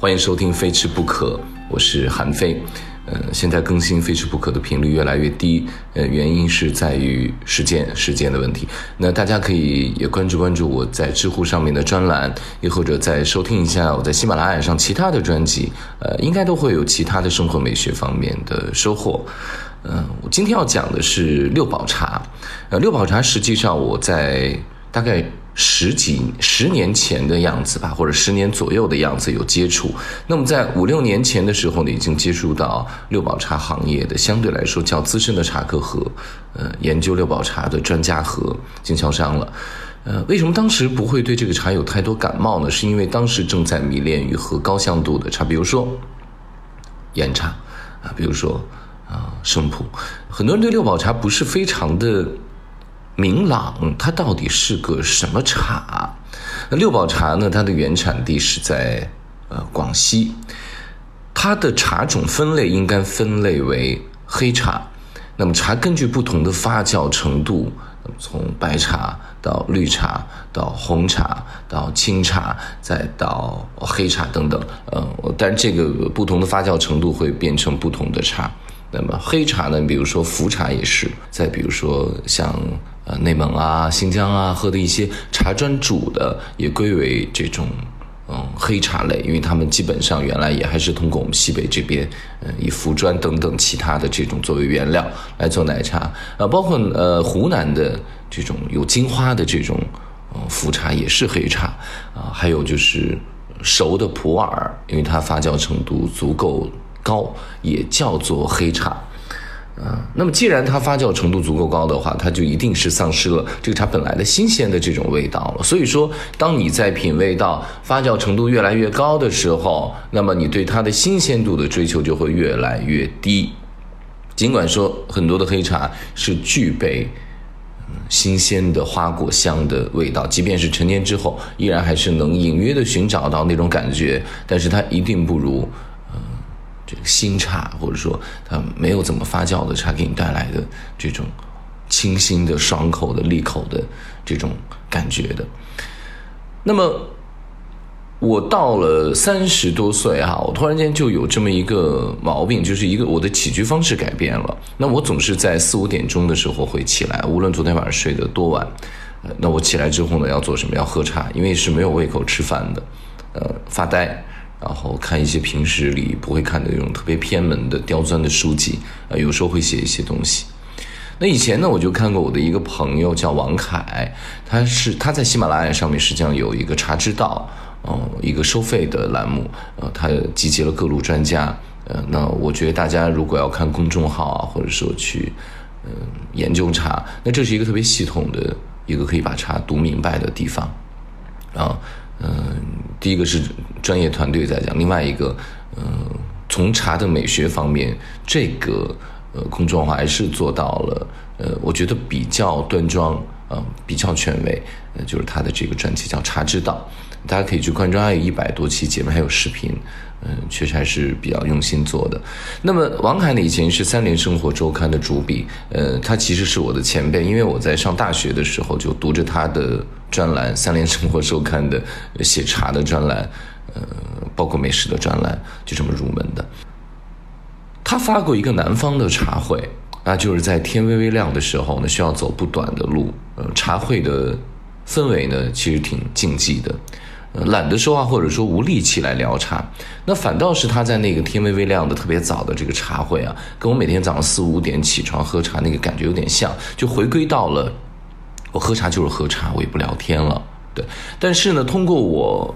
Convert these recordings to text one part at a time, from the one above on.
欢迎收听《非吃不可》，我是韩非。呃，现在更新《非吃不可》的频率越来越低，呃，原因是在于时间时间的问题。那大家可以也关注关注我在知乎上面的专栏，又或者再收听一下我在喜马拉雅上其他的专辑，呃，应该都会有其他的生活美学方面的收获。嗯，我今天要讲的是六宝茶。呃，六宝茶实际上我在大概。十几十年前的样子吧，或者十年左右的样子有接触。那么在五六年前的时候呢，已经接触到六宝茶行业的相对来说较资深的茶客和呃研究六宝茶的专家和经销商了。呃，为什么当时不会对这个茶有太多感冒呢？是因为当时正在迷恋于喝高香度的茶，比如说岩茶啊，比如说啊生普。很多人对六宝茶不是非常的。明朗，它到底是个什么茶？那六宝茶呢？它的原产地是在呃广西，它的茶种分类应该分类为黑茶。那么茶根据不同的发酵程度，从白茶到绿茶到红茶到青茶再到黑茶等等，呃，但这个不同的发酵程度会变成不同的茶。那么黑茶呢？比如说茯茶也是，再比如说像。呃，内蒙啊、新疆啊，喝的一些茶砖煮的，也归为这种嗯黑茶类，因为他们基本上原来也还是通过我们西北这边，嗯，以茯砖等等其他的这种作为原料来做奶茶。呃，包括呃湖南的这种有金花的这种嗯福茶也是黑茶啊，还有就是熟的普洱，因为它发酵程度足够高，也叫做黑茶。啊，那么既然它发酵程度足够高的话，它就一定是丧失了这个茶本来的新鲜的这种味道了。所以说，当你在品味到发酵程度越来越高的时候，那么你对它的新鲜度的追求就会越来越低。尽管说很多的黑茶是具备新鲜的花果香的味道，即便是陈年之后，依然还是能隐约的寻找到那种感觉，但是它一定不如。这个新茶，或者说它没有怎么发酵的茶，给你带来的这种清新的、爽口的、利口的这种感觉的。那么，我到了三十多岁哈，我突然间就有这么一个毛病，就是一个我的起居方式改变了。那我总是在四五点钟的时候会起来，无论昨天晚上睡得多晚，那我起来之后呢，要做什么？要喝茶，因为是没有胃口吃饭的，呃，发呆。然后看一些平时里不会看的那种特别偏门的刁钻的书籍，啊，有时候会写一些东西。那以前呢，我就看过我的一个朋友叫王凯，他是他在喜马拉雅上面实际上有一个茶之道，哦，一个收费的栏目，呃，他集结了各路专家，呃，那我觉得大家如果要看公众号啊，或者说去，嗯，研究茶，那这是一个特别系统的一个可以把茶读明白的地方，啊。嗯，第一个是专业团队在讲，另外一个，嗯，从茶的美学方面，这个呃公众号还是做到了，呃，我觉得比较端庄，嗯，比较权威，呃，就是他的这个专辑叫《茶之道》，大家可以去关注，还有一百多期节目，还有视频。嗯，确实还是比较用心做的。那么王凯呢，以前是三联生活周刊的主笔，呃，他其实是我的前辈，因为我在上大学的时候就读着他的专栏，三联生活周刊的写茶的专栏，呃，包括美食的专栏，就这么入门的。他发过一个南方的茶会，那就是在天微微亮的时候呢，需要走不短的路，呃，茶会的氛围呢，其实挺禁忌的。呃懒得说话，或者说无力气来聊茶，那反倒是他在那个天微微亮的特别早的这个茶会啊，跟我每天早上四五点起床喝茶那个感觉有点像，就回归到了我喝茶就是喝茶，我也不聊天了。对，但是呢，通过我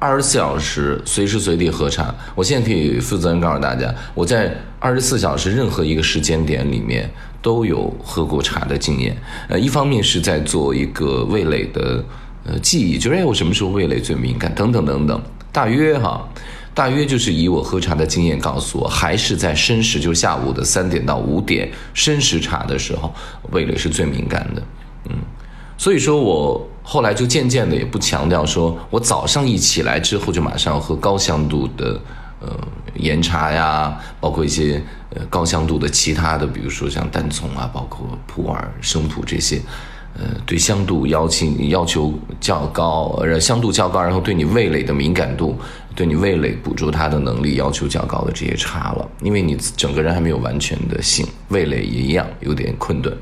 二十四小时随时随地喝茶，我现在可以负责任告诉大家，我在二十四小时任何一个时间点里面都有喝过茶的经验。呃，一方面是在做一个味蕾的。呃，记忆就是哎，我什么时候味蕾最敏感？等等等等，大约哈，大约就是以我喝茶的经验告诉我，还是在申时，就是下午的三点到五点申时茶的时候，味蕾是最敏感的。嗯，所以说我后来就渐渐的也不强调说我早上一起来之后就马上要喝高香度的呃岩茶呀，包括一些呃高香度的其他的，比如说像单丛啊，包括普洱、生普这些。呃，对香度要求要求较高，呃，香度较高，然后对你味蕾的敏感度，对你味蕾捕捉它的能力要求较高的这些茶了，因为你整个人还没有完全的醒，味蕾也一样有点困顿。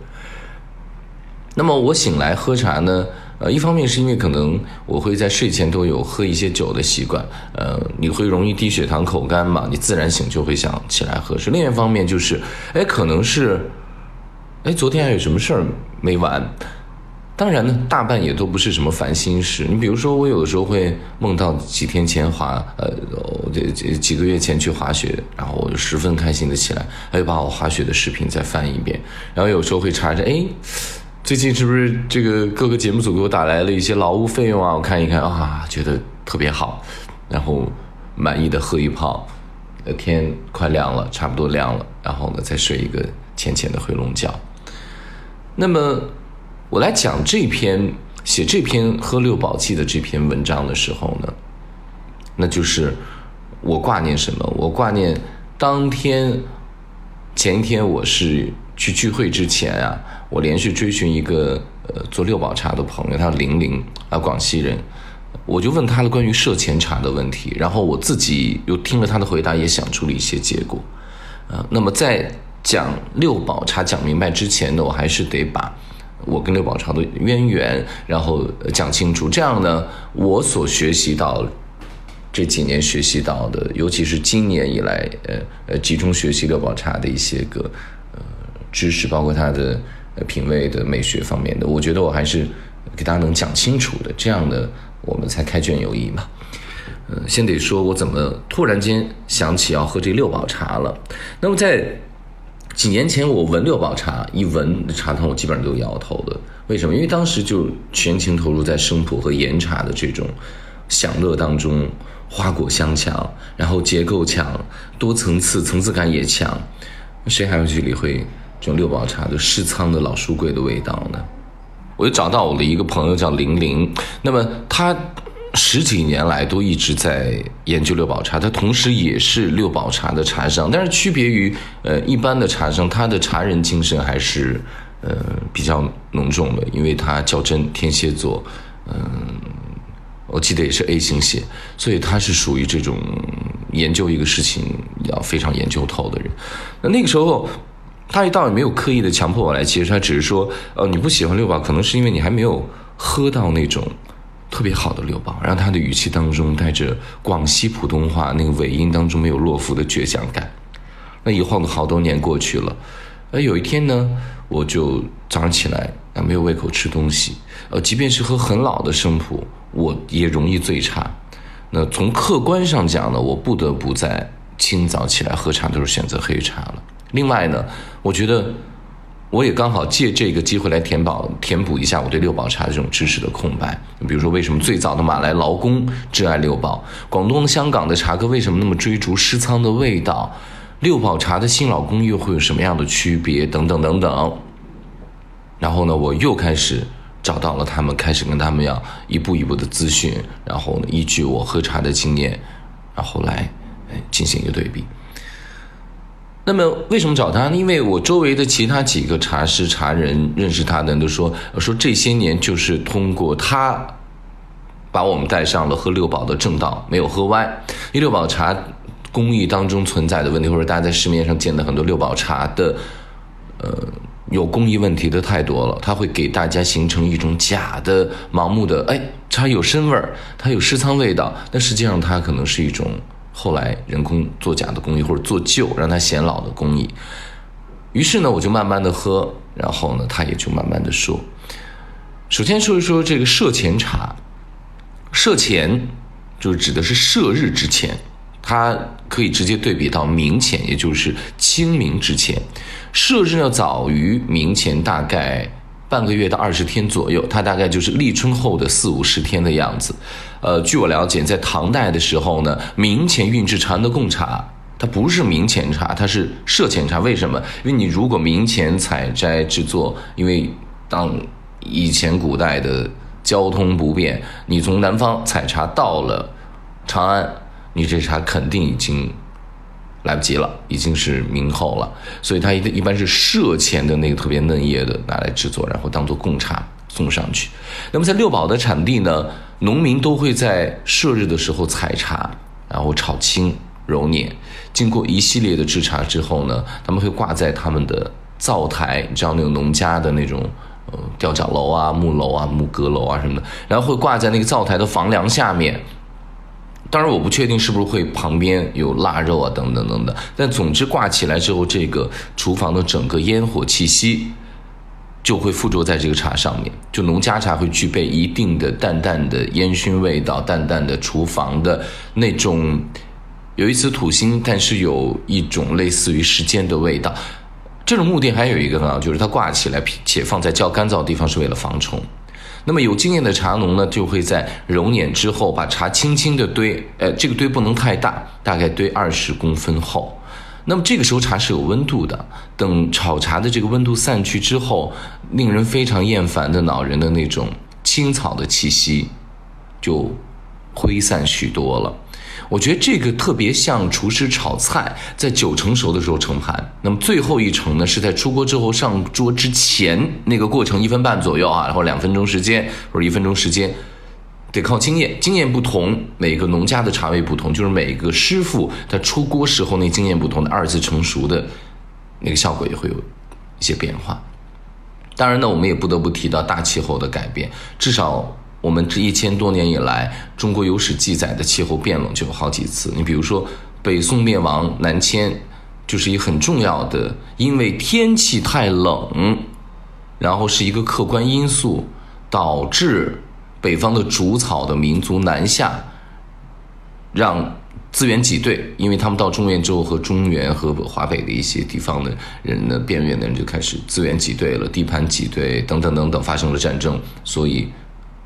那么我醒来喝茶呢？呃，一方面是因为可能我会在睡前都有喝一些酒的习惯，呃，你会容易低血糖、口干嘛，你自然醒就会想起来喝。水另一方面就是，哎，可能是，哎，昨天还有什么事儿没完？当然呢，大半也都不是什么烦心事。你比如说，我有的时候会梦到几天前滑，呃，这这几个月前去滑雪，然后我就十分开心的起来，还有把我滑雪的视频再翻一遍，然后有时候会查着，哎。最近是不是这个各个节目组给我打来了一些劳务费用啊？我看一看啊，觉得特别好，然后满意的喝一泡，呃，天快亮了，差不多亮了，然后呢再睡一个浅浅的回笼觉。那么我来讲这篇写这篇喝六宝气的这篇文章的时候呢，那就是我挂念什么？我挂念当天前一天我是。去聚会之前啊，我连续追寻一个呃做六宝茶的朋友，他零零啊广西人，我就问他了关于涉前茶的问题，然后我自己又听了他的回答，也想出了一些结果，啊，那么在讲六宝茶讲明白之前呢，我还是得把我跟六宝茶的渊源，然后讲清楚，这样呢，我所学习到这几年学习到的，尤其是今年以来，呃呃集中学习六宝茶的一些个。知识包括它的品味的美学方面的，我觉得我还是给大家能讲清楚的，这样的我们才开卷有益嘛。嗯，先得说我怎么突然间想起要喝这六宝茶了。那么在几年前，我闻六宝茶，一闻茶汤，我基本上都摇头的。为什么？因为当时就全情投入在生普和岩茶的这种享乐当中，花果香强，然后结构强，多层次，层次感也强，谁还会去理会？这种六宝茶的湿仓的老书柜的味道呢，我就找到我的一个朋友叫玲玲，那么他十几年来都一直在研究六宝茶，他同时也是六宝茶的茶商，但是区别于呃一般的茶商，他的茶人精神还是呃比较浓重的，因为他较真，天蝎座，嗯，我记得也是 A 型血，所以他是属于这种研究一个事情要非常研究透的人，那那个时候。他倒也没有刻意的强迫我来接他只是说，呃，你不喜欢六宝，可能是因为你还没有喝到那种特别好的六宝。然后他的语气当中带着广西普通话那个尾音当中没有落伏的倔强感。那以后好多年过去了，而，有一天呢，我就早上起来啊没有胃口吃东西，呃，即便是喝很老的生普，我也容易醉茶。那从客观上讲呢，我不得不在清早起来喝茶都是选择黑茶了。另外呢，我觉得我也刚好借这个机会来填饱、填补一下我对六宝茶这种知识的空白。比如说，为什么最早的马来劳工挚爱六宝？广东、香港的茶客为什么那么追逐湿仓的味道？六宝茶的新老工又会有什么样的区别？等等等等。然后呢，我又开始找到了他们，开始跟他们要一步一步的咨询，然后呢，依据我喝茶的经验，然后来进行一个对比。那么为什么找他呢？因为我周围的其他几个茶师、茶人认识他的人都说，说这些年就是通过他，把我们带上了喝六宝的正道，没有喝歪。因为六宝茶工艺当中存在的问题，或者大家在市面上见的很多六宝茶的，呃，有工艺问题的太多了，它会给大家形成一种假的、盲目的，哎，茶有参味儿，它有湿仓味道，但实际上它可能是一种。后来人工作假的工艺或者做旧让它显老的工艺，于是呢我就慢慢的喝，然后呢他也就慢慢的说。首先说一说这个摄前茶，摄前就是指的是射日之前，它可以直接对比到明前，也就是清明之前。射日要早于明前大概。半个月到二十天左右，它大概就是立春后的四五十天的样子。呃，据我了解，在唐代的时候呢，明前运制长安的贡茶，它不是明前茶，它是摄前茶。为什么？因为你如果明前采摘制作，因为当以前古代的交通不便，你从南方采茶到了长安，你这茶肯定已经。来不及了，已经是明后了，所以它一一般是摄前的那个特别嫩叶的拿来制作，然后当做贡茶送上去。那么在六堡的产地呢，农民都会在射日的时候采茶，然后炒青揉捻，经过一系列的制茶之后呢，他们会挂在他们的灶台，你知道那种农家的那种呃吊脚楼啊、木楼啊、木阁楼啊什么的，然后会挂在那个灶台的房梁下面。当然，我不确定是不是会旁边有腊肉啊，等等等等。但总之挂起来之后，这个厨房的整个烟火气息就会附着在这个茶上面。就农家茶会具备一定的淡淡的烟熏味道，淡淡的厨房的那种有一丝土腥，但是有一种类似于时间的味道。这种木锭还有一个呢，就是它挂起来且放在较干燥的地方，是为了防虫。那么有经验的茶农呢，就会在揉捻之后，把茶轻轻的堆，呃，这个堆不能太大，大概堆二十公分厚。那么这个时候茶是有温度的，等炒茶的这个温度散去之后，令人非常厌烦的恼人的那种青草的气息，就挥散许多了。我觉得这个特别像厨师炒菜，在九成熟的时候盛盘，那么最后一成呢是在出锅之后上桌之前那个过程一分半左右啊，然后两分钟时间或者一分钟时间，得靠经验，经验不同，每个农家的茶味不同，就是每个师傅他出锅时候那经验不同的二次成熟的那个效果也会有一些变化。当然呢，我们也不得不提到大气候的改变，至少。我们这一千多年以来，中国有史记载的气候变冷就有好几次。你比如说，北宋灭亡南迁，就是一很重要的，因为天气太冷，然后是一个客观因素，导致北方的主草的民族南下，让资源挤兑，因为他们到中原之后，和中原和华北的一些地方的人呢，边缘的人就开始资源挤兑了，地盘挤兑等等等等，发生了战争，所以。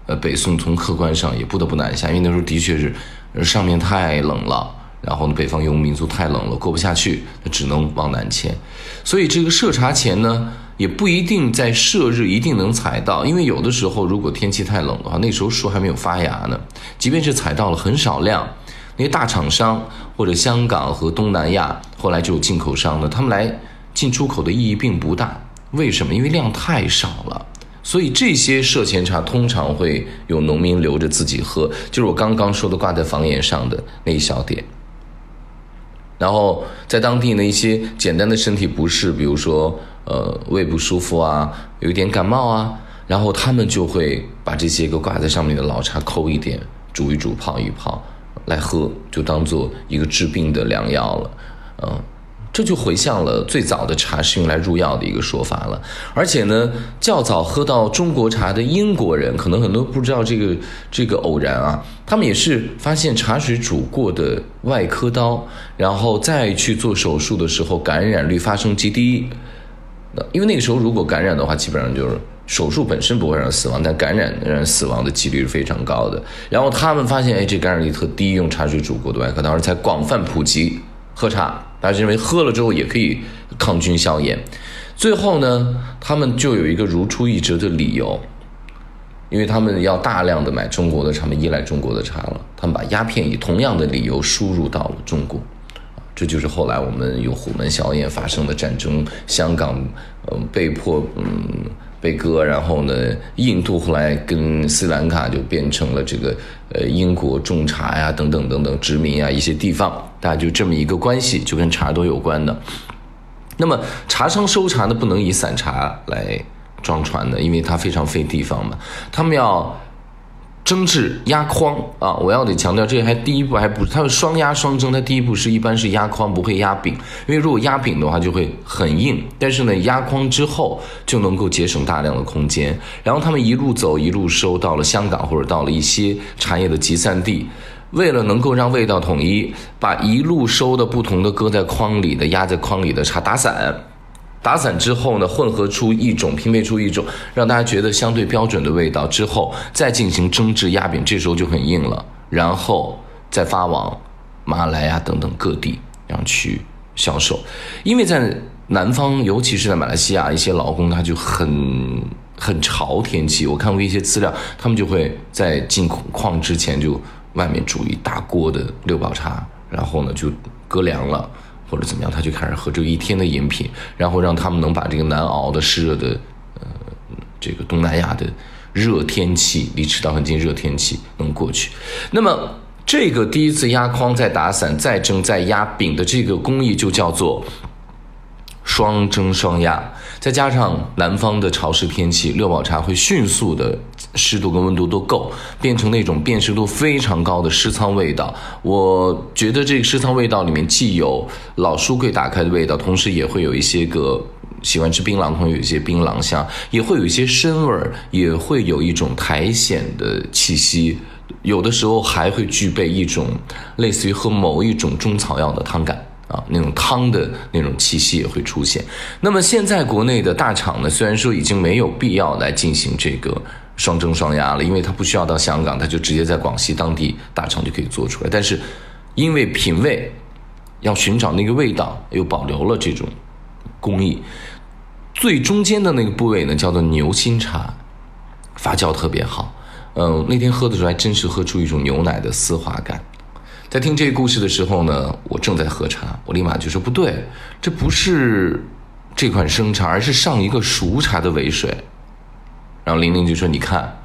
呃，北宋从客观上也不得不南下，因为那时候的确是上面太冷了，然后呢，北方游牧民族太冷了，过不下去，只能往南迁。所以这个设茶钱呢，也不一定在射日一定能采到，因为有的时候如果天气太冷的话，那时候树还没有发芽呢。即便是采到了很少量，那些大厂商或者香港和东南亚后来就有进口商的，他们来进出口的意义并不大。为什么？因为量太少了。所以这些涉前茶通常会有农民留着自己喝，就是我刚刚说的挂在房檐上的那一小点。然后在当地呢，一些简单的身体不适，比如说呃胃不舒服啊，有一点感冒啊，然后他们就会把这些个挂在上面的老茶抠一点，煮一煮，泡一泡来喝，就当做一个治病的良药了，嗯。这就回向了最早的茶是用来入药的一个说法了，而且呢，较早喝到中国茶的英国人，可能很多不知道这个这个偶然啊，他们也是发现茶水煮过的外科刀，然后再去做手术的时候，感染率发生极低。那因为那个时候如果感染的话，基本上就是手术本身不会让死亡，但感染让死亡的几率是非常高的。然后他们发现，哎，这感染率特低，用茶水煮过的外科刀，才广泛普及喝茶。大家认为喝了之后也可以抗菌消炎，最后呢，他们就有一个如出一辙的理由，因为他们要大量的买中国的茶，们依赖中国的茶了，他们把鸦片以同样的理由输入到了中国，这就是后来我们有虎门销烟发生的战争，香港嗯被迫嗯被割，然后呢，印度后来跟斯里兰卡就变成了这个呃英国种茶呀等等等等殖民啊一些地方。大家就这么一个关系，就跟茶都有关的。那么茶商收茶呢，不能以散茶来装船的，因为它非常费地方嘛。他们要蒸制压筐啊，我要得强调，这还第一步还不，它是双压双蒸。它第一步是一般是压筐，不会压饼，因为如果压饼的话就会很硬。但是呢，压筐之后就能够节省大量的空间。然后他们一路走一路收，到了香港或者到了一些茶叶的集散地。为了能够让味道统一，把一路收的不同的搁在筐里的、压在筐里的茶打散，打散之后呢，混合出一种、拼配出一种让大家觉得相对标准的味道之后，再进行蒸制压饼，这时候就很硬了，然后再发往马来亚等等各地，然后去销售。因为在南方，尤其是在马来西亚，一些劳工他就很很潮天气，我看过一些资料，他们就会在进矿之前就。外面煮一大锅的六宝茶，然后呢就搁凉了，或者怎么样，他就开始喝这一天的饮品，然后让他们能把这个难熬的湿热的呃这个东南亚的热天气，离赤道很近，热天气能过去。那么这个第一次压筐再打伞再蒸再压饼的这个工艺就叫做双蒸双压。再加上南方的潮湿天气，六堡茶会迅速的湿度跟温度都够，变成那种辨识度非常高的湿仓味道。我觉得这个湿仓味道里面既有老书柜打开的味道，同时也会有一些个喜欢吃槟榔朋友有一些槟榔香，也会有一些参味儿，也会有一种苔藓的气息，有的时候还会具备一种类似于喝某一种中草药的汤感。啊，那种汤的那种气息也会出现。那么现在国内的大厂呢，虽然说已经没有必要来进行这个双蒸双压了，因为它不需要到香港，它就直接在广西当地大厂就可以做出来。但是因为品味要寻找那个味道，又保留了这种工艺。最中间的那个部位呢，叫做牛心茶，发酵特别好。嗯，那天喝的时候还真是喝出一种牛奶的丝滑感。在听这个故事的时候呢，我正在喝茶，我立马就说不对，这不是这款生茶，而是上一个熟茶的尾水。然后玲玲就说：“你看，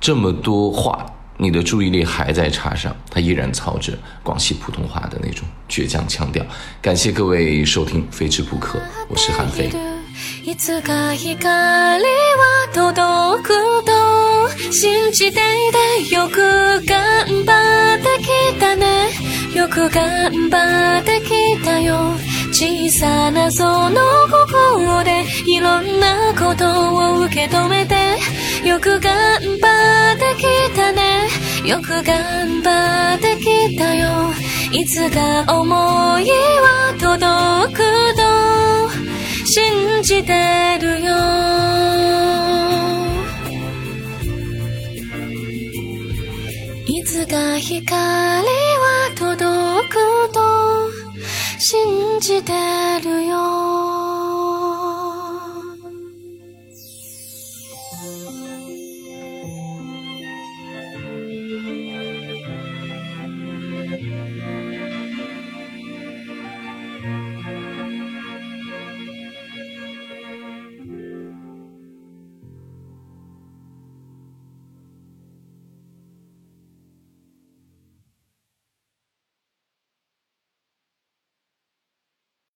这么多话，你的注意力还在茶上。”他依然操着广西普通话的那种倔强腔调。感谢各位收听《非吃不可》，我是韩非。小さなその心でいろんなことを受け止めて。よく頑張ってきたね。よく頑張ってきたよ。いつか思いは届くと信じてるよ。いつか光じてる。